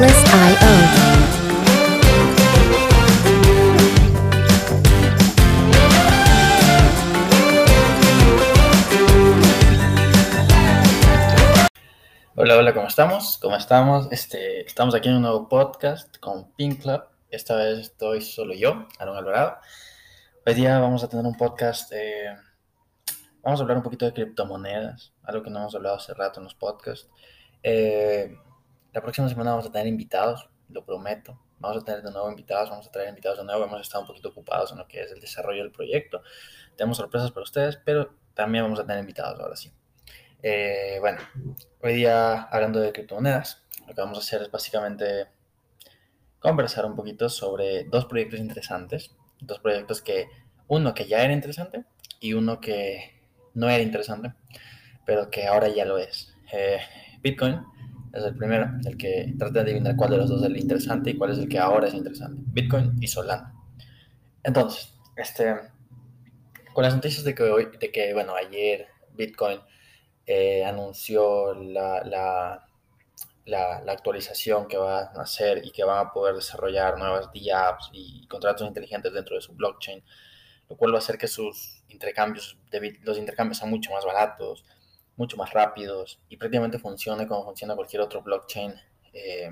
Hola, hola, ¿cómo estamos? ¿Cómo estamos? Este, estamos aquí en un nuevo podcast con Pink Club. Esta vez estoy solo yo, Aaron Alvarado. Hoy día vamos a tener un podcast, eh, vamos a hablar un poquito de criptomonedas, algo que no hemos hablado hace rato en los podcasts. Eh, la próxima semana vamos a tener invitados, lo prometo. Vamos a tener de nuevo invitados, vamos a traer invitados de nuevo. Hemos estado un poquito ocupados en lo que es el desarrollo del proyecto. Tenemos sorpresas para ustedes, pero también vamos a tener invitados ahora sí. Eh, bueno, hoy día hablando de criptomonedas, lo que vamos a hacer es básicamente conversar un poquito sobre dos proyectos interesantes. Dos proyectos que, uno que ya era interesante y uno que no era interesante, pero que ahora ya lo es. Eh, Bitcoin es el primero, el que trata de adivinar cuál de los dos es el interesante y cuál es el que ahora es interesante. Bitcoin y Solana. Entonces, este, con las noticias de que hoy, de que, bueno, ayer Bitcoin eh, anunció la, la, actualización que va a hacer y que van a poder desarrollar nuevas DApps y contratos inteligentes dentro de su blockchain, lo cual va a hacer que sus intercambios, los intercambios sean mucho más baratos, mucho más rápidos y prácticamente funcione como funciona cualquier otro blockchain eh,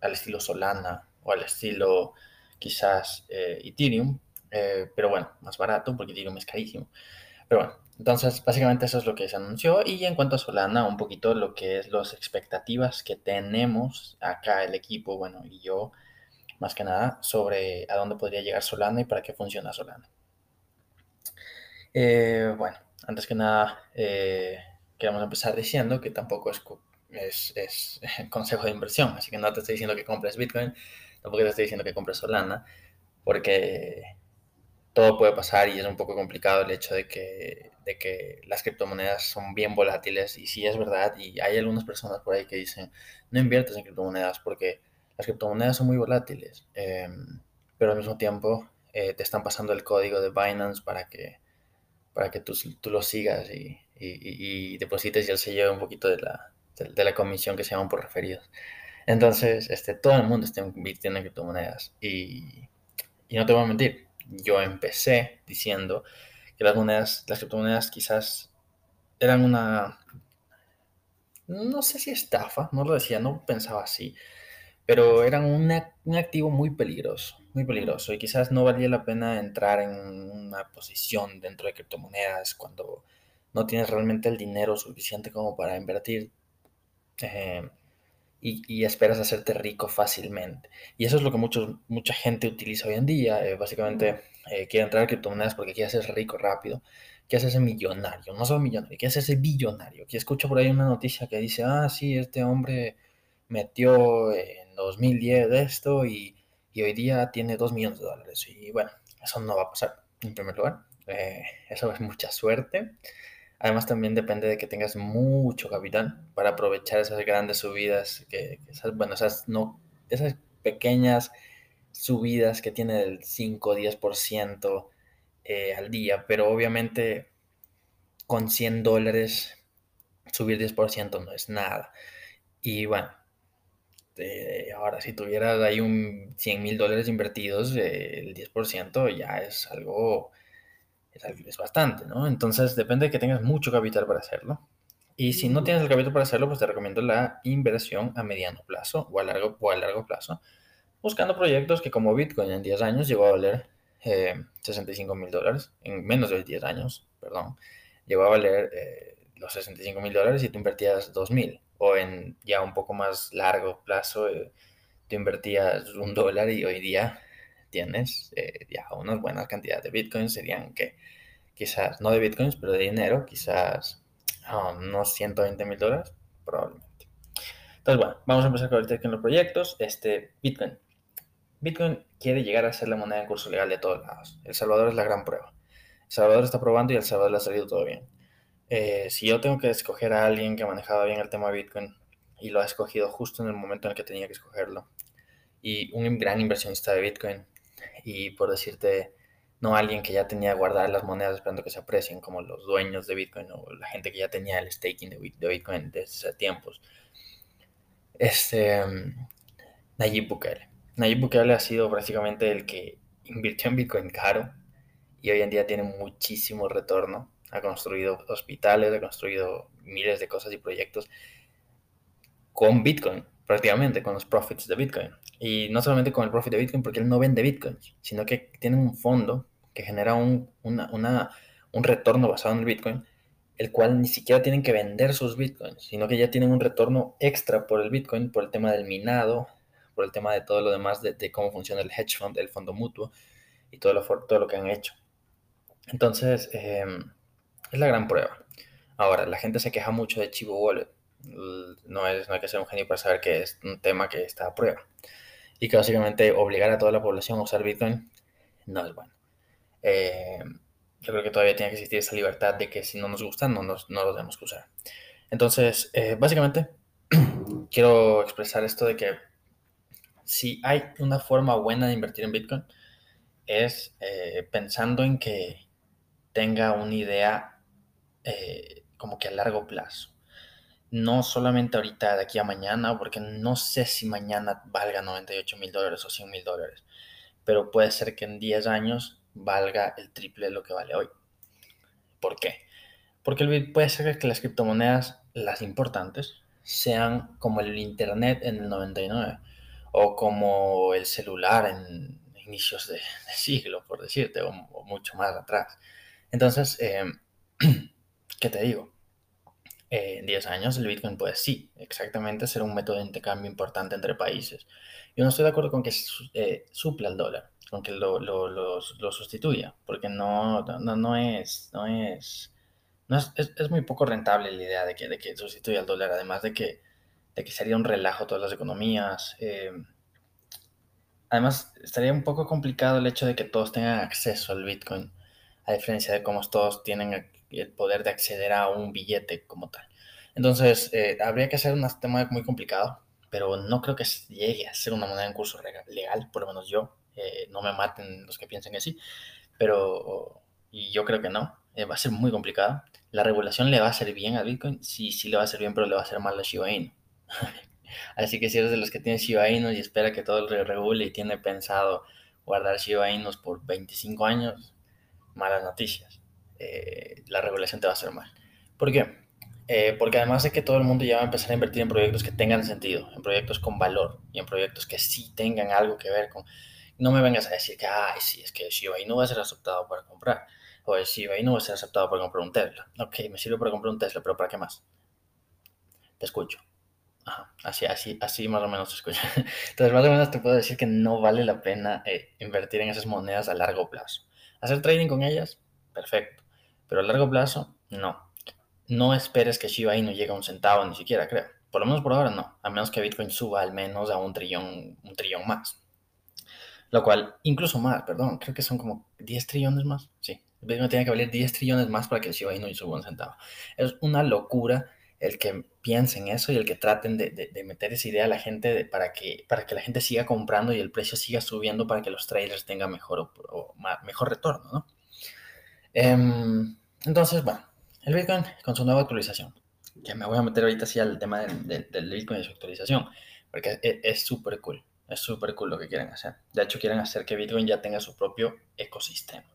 al estilo Solana o al estilo quizás eh, Ethereum, eh, pero bueno, más barato porque Ethereum es carísimo. Pero bueno, entonces básicamente eso es lo que se anunció y en cuanto a Solana, un poquito lo que es las expectativas que tenemos acá el equipo, bueno, y yo más que nada sobre a dónde podría llegar Solana y para qué funciona Solana. Bueno, antes que nada, eh, queremos empezar diciendo que tampoco es, es, es, consejo de inversión, así que no te estoy diciendo que compres Bitcoin, tampoco te estoy diciendo que compres Solana, porque todo puede pasar y es un poco complicado el hecho de que, de que las criptomonedas son bien volátiles. Y sí es verdad y hay algunas personas por ahí que dicen no inviertes en criptomonedas porque las criptomonedas son muy volátiles, eh, pero al mismo tiempo eh, te están pasando el código de Binance para que, para que tú, tú lo sigas y, y, y, deposites y él se lleve un poquito de la, de, de la comisión que se llaman por referidos. Entonces, este, todo el mundo está invirtiendo en criptomonedas y, y no te voy a mentir, yo empecé diciendo que las monedas, las criptomonedas quizás eran una, no sé si estafa, no lo decía, no pensaba así, pero eran una, un activo muy peligroso, muy peligroso y quizás no valía la pena entrar en una posición dentro de criptomonedas cuando no tienes realmente el dinero suficiente como para invertir. Eh, y, y, esperas hacerte rico fácilmente. Y eso es lo que muchos, mucha gente utiliza hoy en día. Eh, básicamente eh, quiere entrar a criptomonedas porque quiere hacerse rico rápido, quiere hacerse millonario, no solo millonario, quiere hacerse billonario. Que escucho por ahí una noticia que dice, ah, sí, este hombre metió en 2010 esto y, y hoy día tiene 2 millones de dólares. Y bueno, eso no va a pasar, en primer lugar. Eh, eso es mucha suerte. Además también depende de que tengas mucho capital para aprovechar esas grandes subidas, que, esas, bueno, esas, no, esas pequeñas subidas que tiene del 5 o 10% eh, al día, pero obviamente con 100 dólares subir 10% no es nada. Y bueno, eh, ahora si tuvieras ahí un 100 mil dólares invertidos, eh, el 10% ya es algo es bastante, ¿no? Entonces depende de que tengas mucho capital para hacerlo. Y si no tienes el capital para hacerlo, pues te recomiendo la inversión a mediano plazo o a largo, o a largo plazo, buscando proyectos que como Bitcoin en 10 años llegó a valer eh, 65 mil dólares, en menos de 10 años, perdón, llegó a valer eh, los 65 mil dólares y tú invertías 2 mil, o en ya un poco más largo plazo, eh, tú invertías un dólar y hoy día tienes eh, ya una buena cantidad de bitcoins, serían que quizás, no de bitcoins, pero de dinero, quizás um, unos 120 mil dólares, probablemente. Entonces, bueno, vamos a empezar ahorita con los proyectos. Este, Bitcoin. Bitcoin quiere llegar a ser la moneda en curso legal de todos lados. El Salvador es la gran prueba. El Salvador está probando y El Salvador le ha salido todo bien. Eh, si yo tengo que escoger a alguien que manejaba bien el tema Bitcoin y lo ha escogido justo en el momento en el que tenía que escogerlo, y un gran inversionista de Bitcoin, y por decirte, no alguien que ya tenía guardadas las monedas esperando que se aprecien, como los dueños de Bitcoin o la gente que ya tenía el staking de Bitcoin desde hace tiempos. Este, Nayib Bukele. Nayib Bukele ha sido prácticamente el que invirtió en Bitcoin caro y hoy en día tiene muchísimo retorno. Ha construido hospitales, ha construido miles de cosas y proyectos con Bitcoin, prácticamente, con los profits de Bitcoin. Y no solamente con el profit de Bitcoin, porque él no vende Bitcoin, sino que tiene un fondo que genera un, una, una, un retorno basado en el Bitcoin, el cual ni siquiera tienen que vender sus Bitcoins, sino que ya tienen un retorno extra por el Bitcoin, por el tema del minado, por el tema de todo lo demás, de, cómo funciona el hedge fund, el fondo mutuo y todo lo, todo lo que han hecho. Entonces, eh, es la gran prueba. Ahora, la gente se queja mucho de Chivo Wallet. No, es, no hay que ser un genio para saber que es un tema que está a prueba. Y que básicamente obligar a toda la población a usar Bitcoin no es bueno. Eh, yo creo que todavía tiene que existir esa libertad de que si no nos gusta, no, nos, no lo tenemos que usar. Entonces, eh, básicamente, quiero expresar esto de que si hay una forma buena de invertir en Bitcoin, es eh, pensando en que tenga una idea eh, como que a largo plazo. No solamente ahorita, de aquí a mañana, porque no sé si mañana valga 98 mil dólares o 100 mil dólares, pero puede ser que en 10 años valga el triple de lo que vale hoy. ¿Por qué? Porque el, puede ser que las criptomonedas, las importantes, sean como el Internet en el 99 o como el celular en inicios de, de siglo, por decirte, o, mucho más atrás. Entonces, eh, ¿qué te digo? Eh, en 10 años el Bitcoin puede sí, exactamente ser un método de intercambio importante entre países. Yo no estoy de acuerdo con que eh, supla el dólar, con que lo, lo, lo, lo sustituya, porque no, no, no, es, no, es, no es, es, es, muy poco rentable la idea de que, de que sustituya el dólar, además de que, de que sería un relajo todas las economías. Eh, además, estaría un poco complicado el hecho de que todos tengan acceso al Bitcoin, a diferencia de cómo todos tienen el poder de acceder a un billete como tal. Entonces, eh, habría que hacer un tema muy complicado, pero no creo que llegue a ser una moneda en curso legal, por lo menos yo. Eh, no me maten los que piensen que sí, pero y yo creo que no. Eh, va a ser muy complicado. La regulación le va a hacer bien a Bitcoin, sí, sí le va a hacer bien, pero le va a hacer mal a Shiba Inu. Así que si eres de los que tienen Shiba Inu y espera que todo el regule y tiene pensado guardar Shiba Inus por 25 años, malas noticias. Eh, la regulación te va a hacer mal. ¿Por qué? Porque además de que todo el mundo ya va a empezar a invertir en proyectos que tengan sentido, en proyectos con valor y en proyectos que sí tengan algo que ver con... No me vengas a decir que, ay, sí, es que Shiba Inu va a ser aceptado para comprar. O el Shiba Inu va a ser aceptado para comprar un Tesla. Ok, me sirve para comprar un Tesla, pero ¿para qué más? Te escucho. Ajá, así, así, así más o menos te escucho. Entonces, más o menos te puedo decir que no vale la pena eh, invertir en esas monedas a largo plazo. Hacer trading con ellas, perfecto. Pero a largo plazo, no. No esperes que Shiba Inu llegue a un centavo, ni siquiera creo. Por lo menos por ahora no. A menos que Bitcoin suba al menos a un trillón, un trillón más. Lo cual, incluso más, perdón, creo que son como 10 trillones más. Sí, Bitcoin tiene que valer 10 trillones más para que el Shiba Inu suba un centavo. Es una locura el que piensen eso y el que traten de, de, meter esa idea a la gente para, que, para que la gente siga comprando y el precio siga subiendo para que los traders tengan mejor, o, mejor retorno, ¿no? Um, entonces, bueno, el Bitcoin con su nueva actualización, que me voy a meter ahorita así al tema del, del, Bitcoin y su actualización, porque es súper cool, es súper cool lo que quieren hacer. De hecho, quieren hacer que Bitcoin ya tenga su propio ecosistema.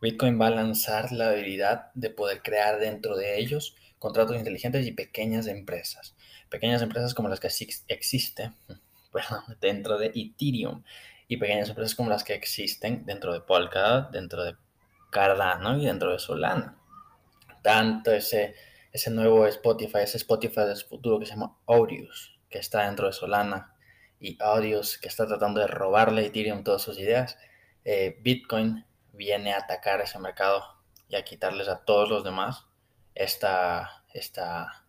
Bitcoin va a lanzar la habilidad de poder crear dentro de ellos contratos inteligentes y pequeñas empresas. Pequeñas empresas como las que existen dentro de Ethereum y pequeñas empresas como las que existen dentro de Polkadot, dentro de Cardano y dentro de Solana. Tanto ese, ese nuevo Spotify, ese Spotify del futuro que se llama Audius, que está dentro de Solana, y Audius que está tratando de robarle a Ethereum todas sus ideas, eh, Bitcoin viene a atacar ese mercado y a quitarles a todos los demás esta, esta,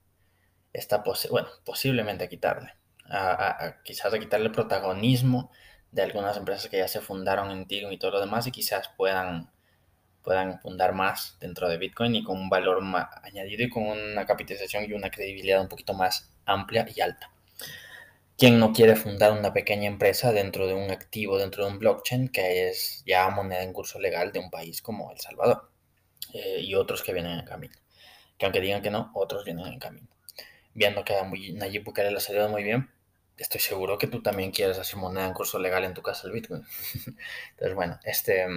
esta posi bueno, posiblemente a quitarle, a, quizás a quitarle protagonismo de algunas empresas que ya se fundaron en Ethereum y todo lo demás y quizás puedan puedan fundar más dentro de Bitcoin y con un valor añadido y con una capitalización y una credibilidad un poquito más amplia y alta. ¿Quién no quiere fundar una pequeña empresa dentro de un activo, dentro de un blockchain que es ya moneda en curso legal de un país como El Salvador eh, y otros que vienen en camino? Que aunque digan que no, otros vienen en camino. Viendo que a Nayib Bukele le ha salido muy bien, estoy seguro que tú también quieres hacer moneda en curso legal en tu casa el Bitcoin. Entonces, bueno, este,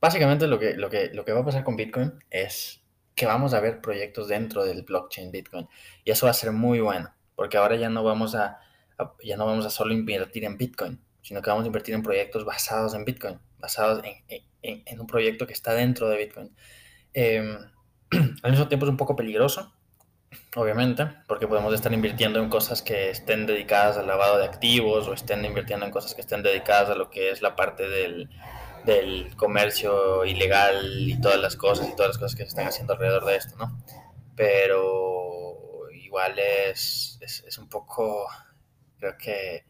básicamente lo que, lo, que, lo que va a pasar con Bitcoin es que vamos a ver proyectos dentro del blockchain Bitcoin. Y eso va a ser muy bueno, porque ahora ya no vamos a, ya no vamos a solo invertir en Bitcoin, sino que vamos a invertir en proyectos basados en Bitcoin, basados en, en, en un proyecto que está dentro de Bitcoin. Eh, al mismo tiempo es un poco peligroso, obviamente, porque podemos estar invirtiendo en cosas que estén dedicadas al lavado de activos o estén invirtiendo en cosas que estén dedicadas a lo que es la parte del, del comercio ilegal y todas las cosas y todas las cosas que se están haciendo alrededor de esto, ¿no? Pero igual es, es, es un poco, creo que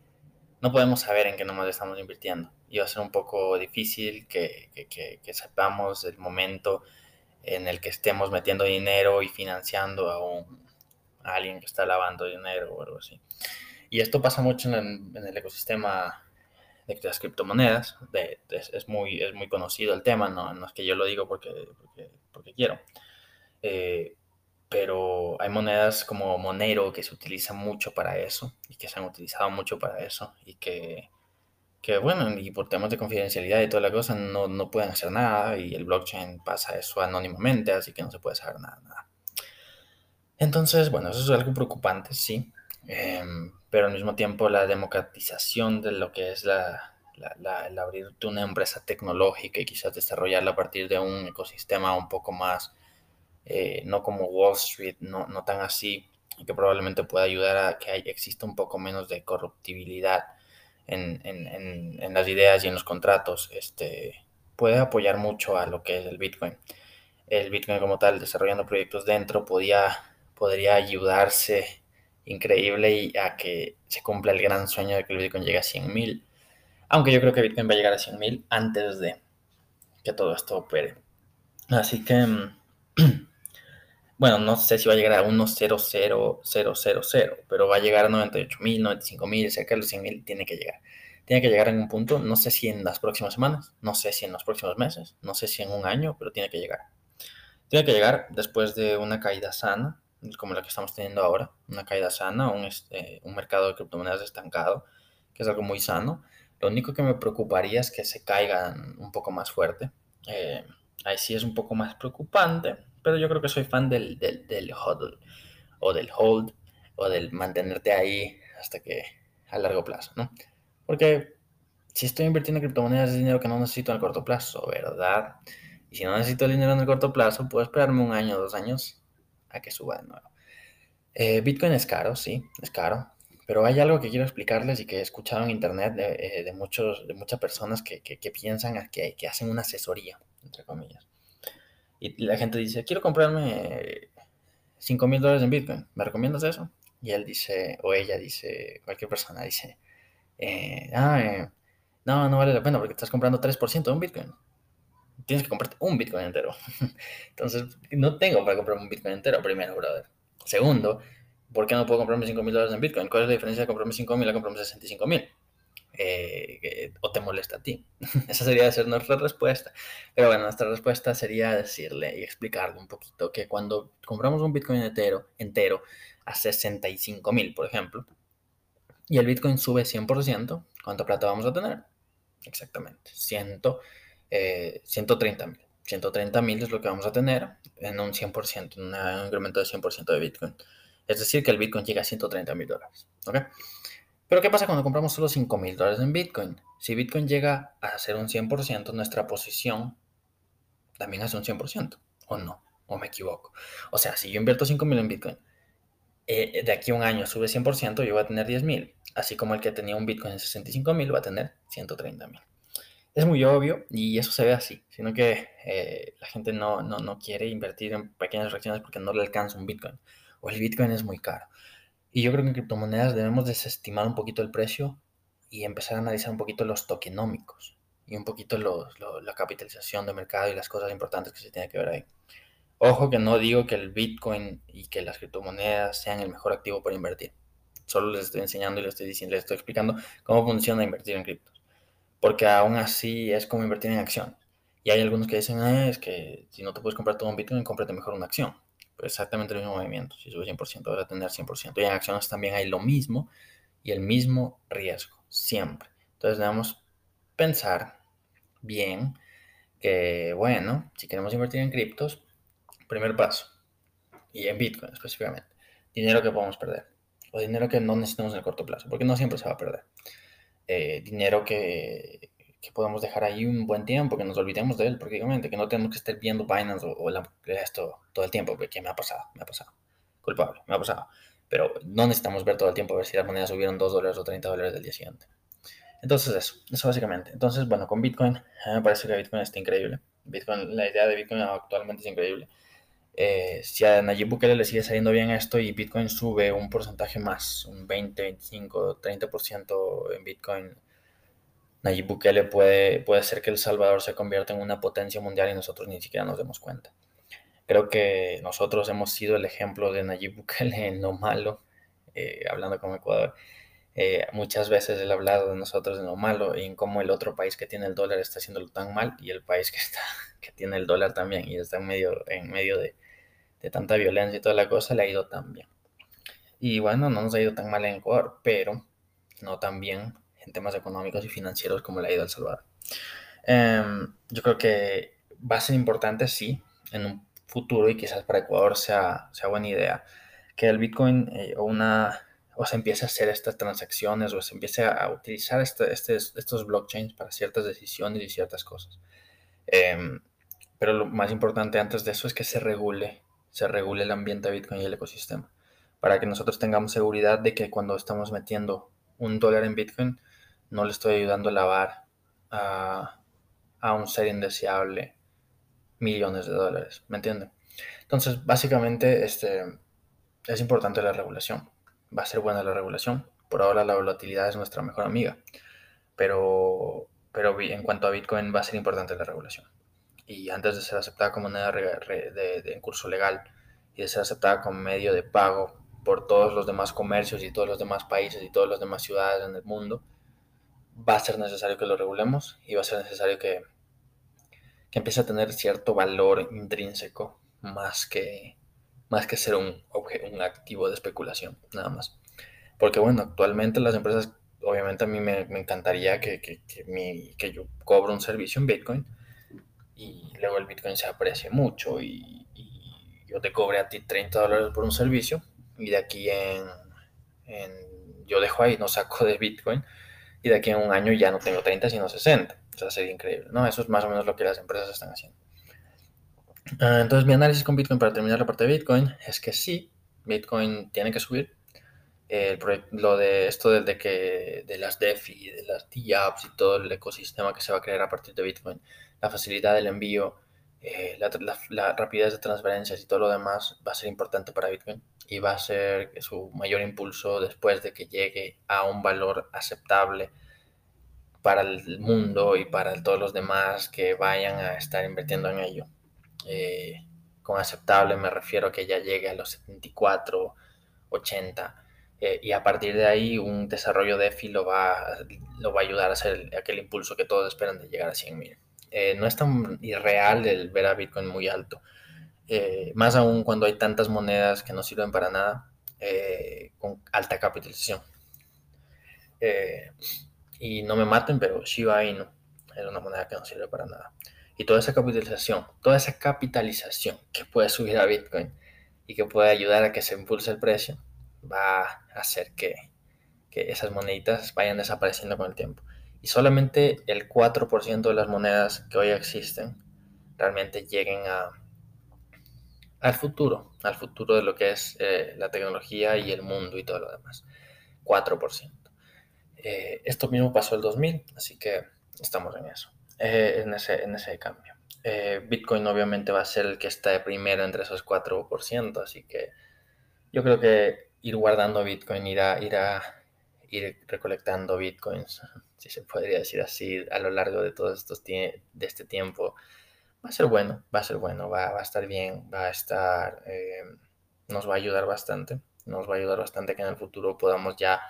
no podemos saber en qué nomás estamos invirtiendo y va a ser un poco difícil que, que, que, que sepamos el momento en el que estemos metiendo dinero y financiando a, un, a alguien que está lavando dinero o algo así. Y esto pasa mucho en el, en el ecosistema de las criptomonedas. De, es, es, muy, es muy conocido el tema, no, no es que yo lo digo porque, porque, porque quiero. Eh, pero hay monedas como Monero que se utilizan mucho para eso y que se han utilizado mucho para eso y que, que bueno, y por temas de confidencialidad y toda la cosa no, no pueden hacer nada y el blockchain pasa eso anónimamente, así que no se puede saber nada. nada. Entonces, bueno, eso es algo preocupante, sí. Eh, pero al mismo tiempo la democratización de lo que es la, la, el abrirte una empresa tecnológica y quizás desarrollarla a partir de un ecosistema un poco más, eh, no como Wall Street, no, no tan así, que probablemente pueda ayudar a que hay, exista un poco menos de corruptibilidad en, en, en, las ideas y en los contratos, este, puede apoyar mucho a lo que es el Bitcoin. El Bitcoin como tal, desarrollando proyectos dentro, podía, podría ayudarse increíble y a que se cumpla el gran sueño de que el Bitcoin llegue a 100.000. Aunque yo creo que Bitcoin va a llegar a 100.000 antes de que todo esto opere. Así que, bueno, no sé si va a llegar a 1.00000, pero va a llegar a 98.000, 95.000, cerca de los 100.000 tiene que llegar. Tiene que llegar en un punto, no sé si en las próximas semanas, no sé si en los próximos meses, no sé si en un año, pero tiene que llegar. Tiene que llegar después de una caída sana, como la que estamos teniendo ahora, una caída sana, un, este, un mercado de criptomonedas estancado, que es algo muy sano. Lo único que me preocuparía es que se caigan un poco más fuerte. Eh, ahí sí es un poco más preocupante, pero yo creo que soy fan del, del, del hodl, o del hold, o del mantenerte ahí hasta que a largo plazo, ¿no? Porque si estoy invirtiendo en criptomonedas es dinero que no necesito en el corto plazo, ¿verdad? Y si no necesito el dinero en el corto plazo, puedo esperarme un año, dos años a que suba de nuevo. Eh, Bitcoin es caro, sí, es caro, pero hay algo que quiero explicarles y que he escuchado en internet de, eh, muchos, de muchas personas que, que, que piensan que, que, hacen una asesoría, entre comillas. Y la gente dice, quiero comprarme 5 mil dólares en Bitcoin, ¿me recomiendas eso? Y él dice, o ella dice, cualquier persona dice, eh, ah, eh, no, no vale la pena porque estás comprando 3% de un Bitcoin tienes que comprarte un Bitcoin entero. Entonces, no tengo para comprarme un Bitcoin entero, primero, brother. Segundo, ¿por qué no puedo comprarme 5 mil dólares en Bitcoin? ¿Cuál es la diferencia de comprarme 5 mil a comprarme 65 mil? Eh, ¿O te molesta a ti? Esa sería ser nuestra respuesta. Pero bueno, nuestra respuesta sería decirle y explicarle un poquito que cuando compramos un Bitcoin entero, entero a 65 mil, por ejemplo, y el Bitcoin sube 100%, ¿cuánta plata vamos a tener? Exactamente, 100 eh, 130 mil. 130 mil es lo que vamos a tener en un 100%, en un incremento de 100% de Bitcoin. Es decir, que el Bitcoin llega a 130 mil dólares. ¿ok? Pero ¿qué pasa cuando compramos solo 5 mil dólares en Bitcoin? Si Bitcoin llega a ser un 100%, nuestra posición también es un 100%, ¿o no? ¿O me equivoco? O sea, si yo invierto 5 mil en Bitcoin, eh, de aquí a un año sube 100%, yo voy a tener 10 mil. Así como el que tenía un Bitcoin en 65 mil va a tener 130 mil es muy obvio y eso se ve así, sino que eh, la gente no, no, no, quiere invertir en pequeñas fracciones porque no le alcanza un Bitcoin o el Bitcoin es muy caro. Y yo creo que en criptomonedas debemos desestimar un poquito el precio y empezar a analizar un poquito los tokenómicos y un poquito la capitalización de mercado y las cosas importantes que se tiene que ver ahí. Ojo que no digo que el Bitcoin y que las criptomonedas sean el mejor activo para invertir. Solo les estoy enseñando y les estoy diciendo, les estoy explicando cómo funciona invertir en cripto porque aún así es como invertir en acción. Y hay algunos que dicen, ah, es que si no te puedes comprar todo un Bitcoin, cómprate mejor una acción. Exactamente el mismo movimiento. Si sube 100%, vas a tener 100%. Y en acciones también hay lo mismo. y el mismo riesgo, siempre. Entonces debemos pensar bien que, bueno, si queremos invertir en criptos, primer paso, y en Bitcoin específicamente, dinero que podemos perder, o dinero que no necesitamos en el corto plazo, porque no siempre se va a perder. Eh, dinero que, que, podemos dejar ahí un buen tiempo, que nos olvidemos de él prácticamente, que no tenemos que estar viendo Binance o, esto todo el tiempo, porque me ha pasado, me ha pasado, culpable, me ha pasado. Pero no necesitamos ver todo el tiempo a ver si las monedas subieron 2 dólares o 30 dólares del día siguiente. Entonces eso, eso básicamente. Entonces, bueno, con Bitcoin, me parece que Bitcoin está increíble. Bitcoin, la idea de Bitcoin actualmente es increíble. Eh, si a Nayib Bukele le sigue saliendo bien esto y Bitcoin sube un porcentaje más, un 20, 25, 30% en Bitcoin, Nayib Bukele puede, puede ser que El Salvador se convierta en una potencia mundial y nosotros ni siquiera nos demos cuenta. Creo que nosotros hemos sido el ejemplo de Nayib Bukele en lo malo, eh, hablando con Ecuador. Eh, muchas veces él ha hablado de nosotros en lo malo y en cómo el otro país que tiene el dólar está haciéndolo tan mal y el país que, está, que tiene el dólar también y está en medio, en medio de, de tanta violencia y toda la cosa le ha ido tan bien. Y bueno, no nos ha ido tan mal en Ecuador, pero no tan bien en temas económicos y financieros como le ha ido El Salvador. Em, yo creo que va a ser importante, sí, en un futuro y quizás para Ecuador sea, sea buena idea, que el Bitcoin eh, o una o se empiece a hacer estas transacciones o se empiece a, utilizar este, este, estos blockchains para ciertas decisiones y ciertas cosas. Em, pero lo más importante antes de eso es que se regule, se regule el ambiente de Bitcoin y el ecosistema, para que nosotros tengamos seguridad de que cuando estamos metiendo un dólar en Bitcoin, no le estoy ayudando a lavar a, a un ser indeseable millones de dólares, ¿me entienden? Entonces, básicamente, este, es importante la regulación va a ser buena la regulación. Por ahora la volatilidad es nuestra mejor amiga, pero, pero en cuanto a Bitcoin va a ser importante la regulación. Y antes de ser aceptada como moneda de, en curso legal y de ser aceptada como medio de pago por todos los demás comercios y todos los demás países y todas las demás ciudades en el mundo, va a ser necesario que lo regulemos y va a ser necesario que, que empiece a tener cierto valor intrínseco más que, más que ser un, un activo de especulación, nada más. Porque bueno, actualmente las empresas, obviamente a mí me, encantaría que, que, que, yo cobro un servicio en Bitcoin y luego el Bitcoin se aprecie mucho y, yo te cobre a ti 30 dólares por un servicio y de aquí en, en, yo dejo ahí, no saco de Bitcoin y de aquí en un año ya no tengo 30 sino 60. O sea, sería increíble, ¿no? Eso es más o menos lo que las empresas están haciendo. Ah, entonces, mi análisis con Bitcoin para terminar la parte de Bitcoin es que sí, Bitcoin tiene que subir. lo de esto de, que de las DeFi, de las DApps y todo el ecosistema que se va a crear a partir de Bitcoin, la facilidad del envío, eh, la, rapidez de transferencias y todo lo demás va a ser importante para Bitcoin y va a ser su mayor impulso después de que llegue a un valor aceptable para el mundo y para todos los demás que vayan a estar invirtiendo en ello. Eh, con aceptable me refiero a que ya llegue a los 74, 80. Eh, y a partir de ahí un desarrollo de EFI lo va, lo va a ayudar a hacer aquel impulso que todos esperan de llegar a 100.000. Eh, no es tan irreal el ver a Bitcoin muy alto. más aún cuando hay tantas monedas que no sirven para nada con alta capitalización. y no me maten, pero Shiba Inu es una moneda que no sirve para nada. Y toda esa capitalización, toda esa capitalización que puede subir a Bitcoin y que puede ayudar a que se impulse el precio, va a hacer que, esas moneditas vayan desapareciendo con el tiempo. Y solamente el 4% de las monedas que hoy existen realmente lleguen a, al futuro, al futuro de lo que es eh, la tecnología y el mundo y todo lo demás. 4%. Eh, esto mismo pasó el 2000, así que estamos en eso. Eh, en, ese, en ese cambio. Eh, Bitcoin obviamente va a ser el que está de primero entre esos 4%, así que yo creo que ir guardando Bitcoin, ir, a, ir, a, ir recolectando Bitcoins, si se podría decir así, a lo largo de todo estos de este tiempo, va a ser bueno, va a ser bueno, va, va a estar bien, va a estar, eh, nos va a ayudar bastante, nos va a ayudar bastante que en el futuro podamos ya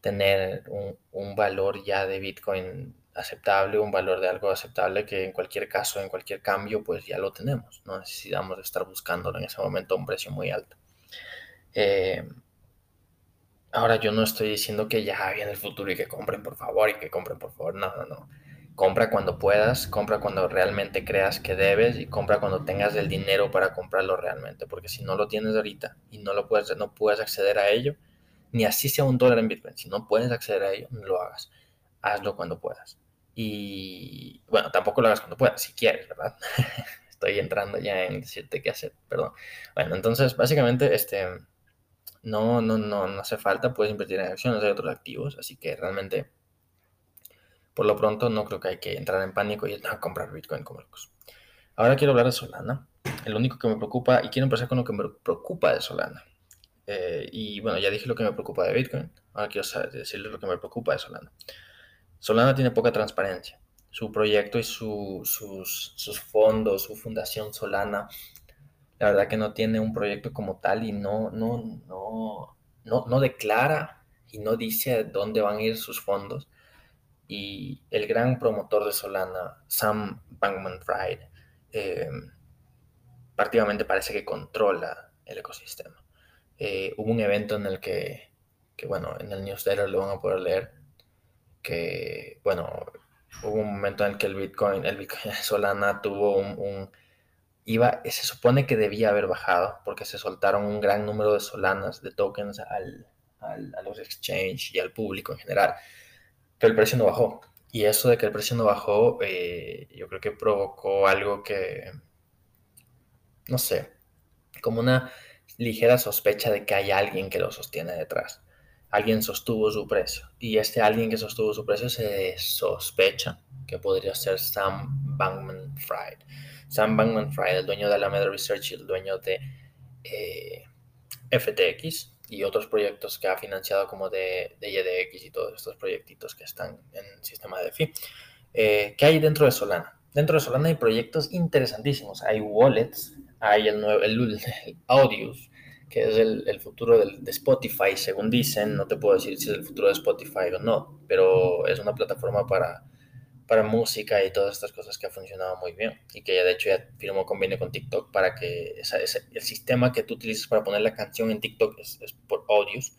tener un, un valor ya de Bitcoin aceptable, un valor de algo aceptable que en cualquier caso, en cualquier cambio, pues ya lo tenemos. No necesitamos estar buscándolo en ese momento a un precio muy alto. Eh, Ahora yo no estoy diciendo que ya viene el futuro y que compren por favor y que compren por favor. No, no, no. Compra cuando puedas, compra cuando realmente creas que debes y compra cuando tengas el dinero para comprarlo realmente. Porque si no lo tienes ahorita y no lo puedes, no puedes acceder a ello, ni así sea un dólar en Bitcoin, si no puedes acceder a ello, no lo hagas. Hazlo cuando puedas. Y bueno, tampoco lo hagas cuando puedas, si quieres, ¿verdad? Estoy entrando ya en decirte qué hacer, perdón. Bueno, entonces básicamente este no, no, no, no hace falta, puedes invertir en acciones, hay otros activos, así que realmente, por lo pronto, no creo que hay que entrar en pánico y no, comprar Bitcoin como locos. Ahora quiero hablar de Solana. El único que me preocupa, y quiero empezar con lo que me preocupa de Solana. Eh, y bueno, ya dije lo que me preocupa de Bitcoin. Ahora quiero decirles lo que me preocupa de Solana. Solana tiene poca transparencia. Su proyecto y sus, sus fondos, su fundación Solana la verdad que no tiene un proyecto como tal y no, no, no, no, no declara y no dice dónde van a ir sus fondos. Y el gran promotor de Solana, Sam Bankman-Fried, eh, prácticamente parece que controla el ecosistema. Eh, hubo un evento en el que, que, bueno, en el newsletter lo van a poder leer, que, bueno, hubo un momento en el que el Bitcoin, el Bitcoin Solana tuvo un iba, se supone que debía haber bajado porque se soltaron un gran número de solanas, de tokens al, a los exchanges y al público en general. Pero el precio no bajó. Y eso de que el precio no bajó, eh, yo creo que provocó algo que, no sé, como una ligera sospecha de que hay alguien que lo sostiene detrás. Alguien sostuvo su precio. Y este alguien que sostuvo su precio se sospecha que podría ser Sam Bankman Fried. Sam Bankman Fried, el dueño de Alameda Research y el dueño de eh, FTX y otros proyectos que ha financiado como de, de YDX y todos estos proyectitos que están en el sistema de DeFi. Eh, ¿Qué hay dentro de Solana? Dentro de Solana hay proyectos interesantísimos. Hay wallets, hay el, nuevo, el, Audius, que es el, futuro de Spotify, según dicen. No te puedo decir si es el futuro de Spotify o no, pero es una plataforma para para música y todas estas cosas que ha funcionado muy bien y que ya de hecho ya firmó convenio con TikTok para que esa, el sistema que tú utilizas para poner la canción en TikTok es, por audios.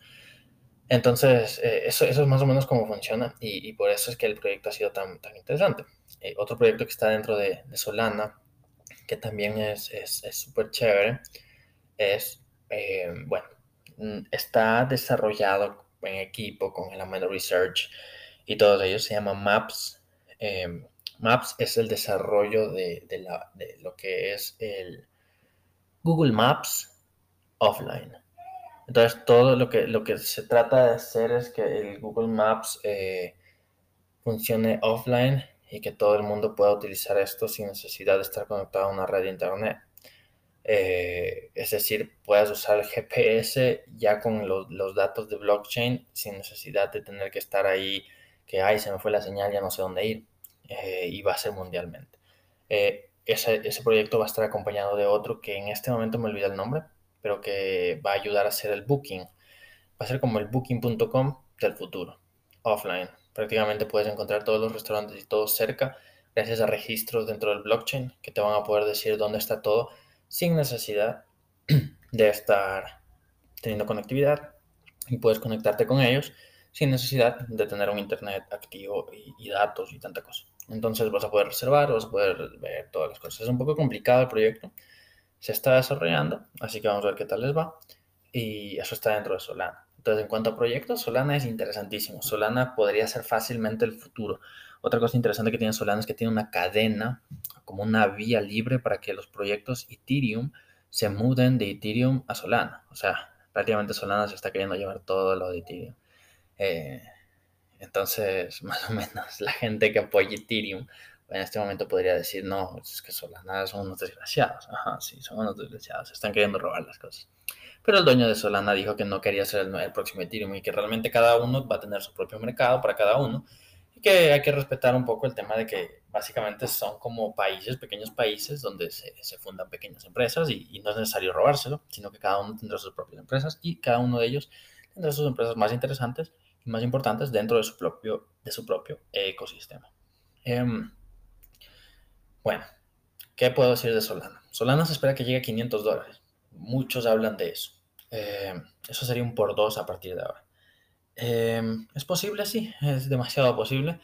Entonces, eh, eso, eso, es más o menos cómo funciona y, y, por eso es que el proyecto ha sido tan, tan interesante. Eh, otro proyecto que está dentro de, de Solana, que también es súper es, chévere, es, eh, bueno, mm, está desarrollado en equipo con el Alameda Research y todos ellos, se llama Maps Em, Maps es el desarrollo de, lo que es el Google Maps offline. Entonces, todo lo que, lo que se trata de hacer es que el Google Maps eh, funcione offline y que todo el mundo pueda utilizar esto sin necesidad de estar conectado a una red de internet. Eh, es decir, puedas usar el GPS ya con los, los, datos de blockchain sin necesidad de tener que estar ahí que, ay, se me fue la señal, ya no sé dónde ir, eh, y va a ser mundialmente. Eh, ese, ese, proyecto va a estar acompañado de otro que en este momento me olvida el nombre, pero que va a ayudar a hacer el booking. Va a ser como el booking.com del futuro, offline. Prácticamente puedes encontrar todos los restaurantes y todo cerca gracias a registros dentro del blockchain que te van a poder decir dónde está todo sin necesidad de estar teniendo conectividad y puedes conectarte con ellos sin necesidad de tener un internet activo y, datos y tanta cosa. Entonces vas a poder reservar, vas a poder ver todas las cosas. Es un poco complicado el proyecto, se está desarrollando, así que vamos a ver qué tal les va. Y eso está dentro de Solana. Entonces, en cuanto a proyectos, Solana es interesantísimo. Solana podría ser fácilmente el futuro. Otra cosa interesante que tiene Solana es que tiene una cadena, como una vía libre para que los proyectos Ethereum se muden de Ethereum a Solana. O sea, prácticamente Solana se está queriendo llevar todo lo de Ethereum. Eh, entonces, más o menos, la gente que apoya Ethereum en este momento podría decir, no, es que Solana son unos desgraciados. Ajá, sí, son unos desgraciados, están queriendo robar las cosas. Pero el dueño de Solana dijo que no quería ser el, próximo Ethereum y que realmente cada uno va a tener su propio mercado para cada uno y que hay que respetar un poco el tema de que básicamente son como países, pequeños países donde se, se fundan pequeñas empresas y, y, no es necesario robárselo, sino que cada uno tendrá sus propias empresas y cada uno de ellos tendrá sus empresas más interesantes más importantes dentro de su propio, de su propio ecosistema. Em, bueno, ¿qué puedo decir de Solana? Solana se espera que llegue a 500 dólares. Muchos hablan de eso. Em, eso sería un por dos a partir de ahora. Em, es posible, sí, es demasiado posible.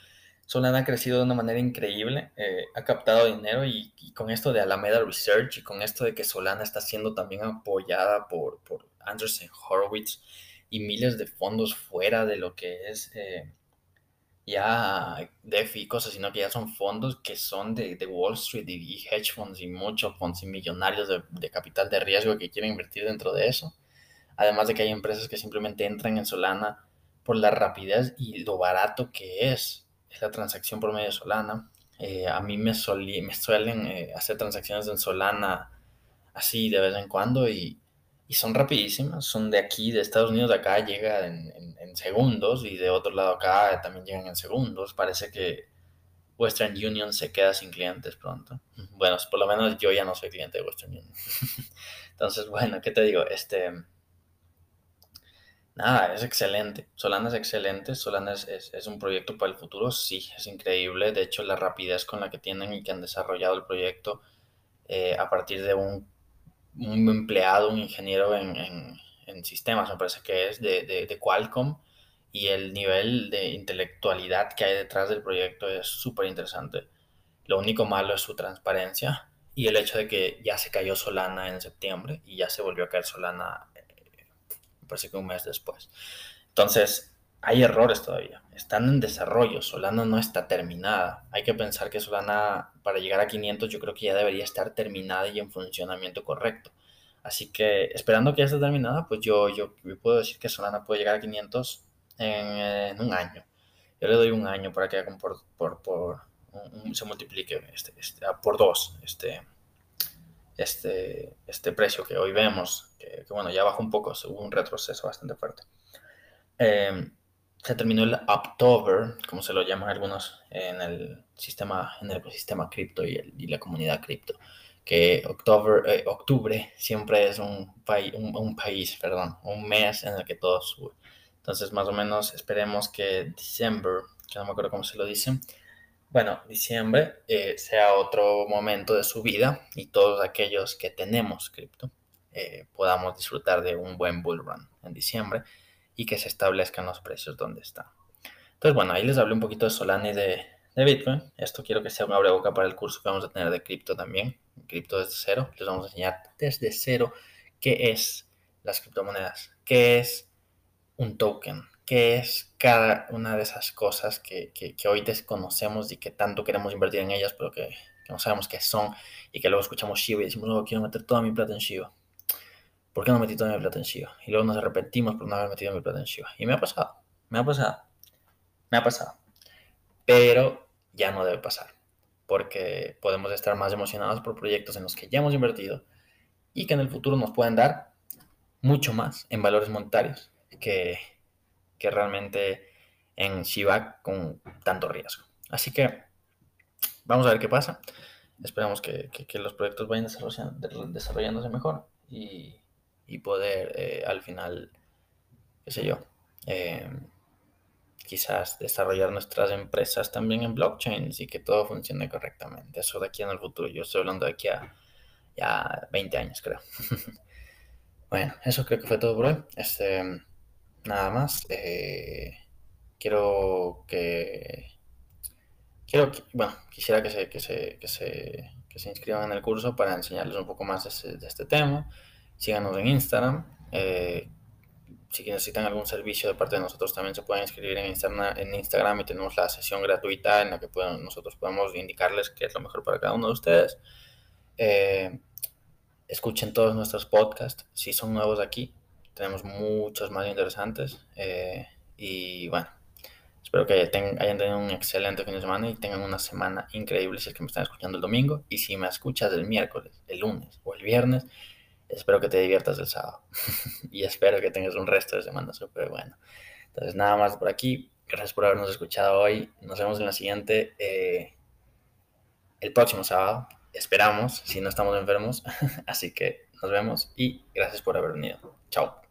Solana ha crecido de una manera increíble, eh, ha captado dinero y, con esto de Alameda Research y con esto de que Solana está siendo también apoyada por, por Anderson Horowitz y miles de fondos fuera de lo que es eh, ya DeFi y cosas, sino que ya son fondos que son de, de Wall Street y, hedge funds y muchos fondos y millonarios de, de capital de riesgo que quieren invertir dentro de eso. Además de que hay empresas que simplemente entran en Solana por la rapidez y lo barato que es la transacción por medio de Solana. Eh, a mí me, me suelen eh, hacer transacciones en Solana así de vez en cuando y, y, son rapidísimas. Son de aquí, de Estados Unidos, de acá llega en, en, segundos y de otro lado acá también llegan en segundos. Parece que Western Union se queda sin clientes pronto. Bueno, por lo menos yo ya no soy cliente de Western Union. Entonces, bueno, ¿qué te digo? Este Nada, es excelente. Solana es excelente. Solana es, un proyecto para el futuro. Sí, es increíble. De hecho, la rapidez con la que tienen y que han desarrollado el proyecto eh, a partir de un, empleado, un ingeniero en, sistemas, me parece que es, de, de, Qualcomm. Y el nivel de intelectualidad que hay detrás del proyecto es súper interesante. Lo único malo es su transparencia y el hecho de que ya se cayó Solana en septiembre y ya se volvió a caer Solana parece que un mes después. Entonces, hay errores todavía. Están en desarrollo. Solana no está terminada. Hay que pensar que Solana, para llegar a 500, yo creo que ya debería estar terminada y en funcionamiento correcto. Así que, esperando que ya esté terminada, pues yo, yo, puedo decir que Solana puede llegar a 500 en, un año. Yo le doy un año para que por, por, por se multiplique este, este, por dos este, este, este precio que hoy vemos, que, bueno, ya bajó un poco, hubo un retroceso bastante fuerte. Em, se terminó el October, como se lo llaman algunos en el sistema, en el ecosistema cripto y, la comunidad cripto, que octubre, eh, octubre siempre es un, país un, un, país, perdón, un mes en el que todo sube. Entonces, más o menos esperemos que December, que no me acuerdo cómo se lo dicen, bueno, diciembre eh, sea otro momento de su vida y todos aquellos que tenemos cripto eh, podamos disfrutar de un buen bull run en diciembre y que se establezcan los precios donde están. Entonces, bueno, ahí les hablé un poquito de Solana y de, Bitcoin. Esto quiero que sea una boca para el curso que vamos a tener de cripto también. Cripto desde cero. Les vamos a enseñar desde cero qué es las criptomonedas, qué es un token, qué es cada una de esas cosas que, hoy desconocemos y que tanto queremos invertir en ellas, pero que, no sabemos qué son y que luego escuchamos Shiba y decimos, no, quiero meter toda mi plata en Shiba. ¿Por qué no metí toda mi plata en Shiba? Y luego nos arrepentimos por no haber metido mi plata en Shiba. Y me ha pasado, me ha pasado, me ha pasado. Pero ya no debe pasar, porque podemos estar más emocionados por proyectos en los que ya hemos invertido y que en el futuro nos pueden dar mucho más en valores monetarios que que realmente en Shiba con tanto riesgo. Así que vamos a ver qué pasa. Esperamos que, los proyectos vayan desarrollándose mejor y, poder eh, al final, qué sé yo, eh, quizás desarrollar nuestras empresas también en blockchain y que todo funcione correctamente. Eso de aquí en el futuro. Yo estoy hablando de aquí a ya 20 años, creo. bueno, eso creo que fue todo por hoy. Este, nada más. Eh, quiero que. Quiero bueno, quisiera que se, que se, que se, que se inscriban en el curso para enseñarles un poco más de, este tema. Síganos en Instagram. Eh, si necesitan algún servicio de parte de nosotros, también se pueden inscribir en Instagram, en Instagram y tenemos la sesión gratuita en la que nosotros podemos indicarles qué es lo mejor para cada uno de ustedes. Eh, escuchen todos nuestros podcasts. Si son nuevos aquí, tenemos muchos más interesantes. Eh, y bueno, espero que hayan tenido un excelente fin de semana y tengan una semana increíble si es que me están escuchando el domingo. Y si me escuchas el miércoles, el lunes o el viernes, espero que te diviertas el sábado. y espero que tengas un resto de semana súper bueno. Entonces, nada más por aquí. Gracias por habernos escuchado hoy. Nos vemos en la siguiente. Eh, el próximo sábado. Esperamos, si no estamos enfermos. Así que nos vemos y gracias por haber venido. Chao.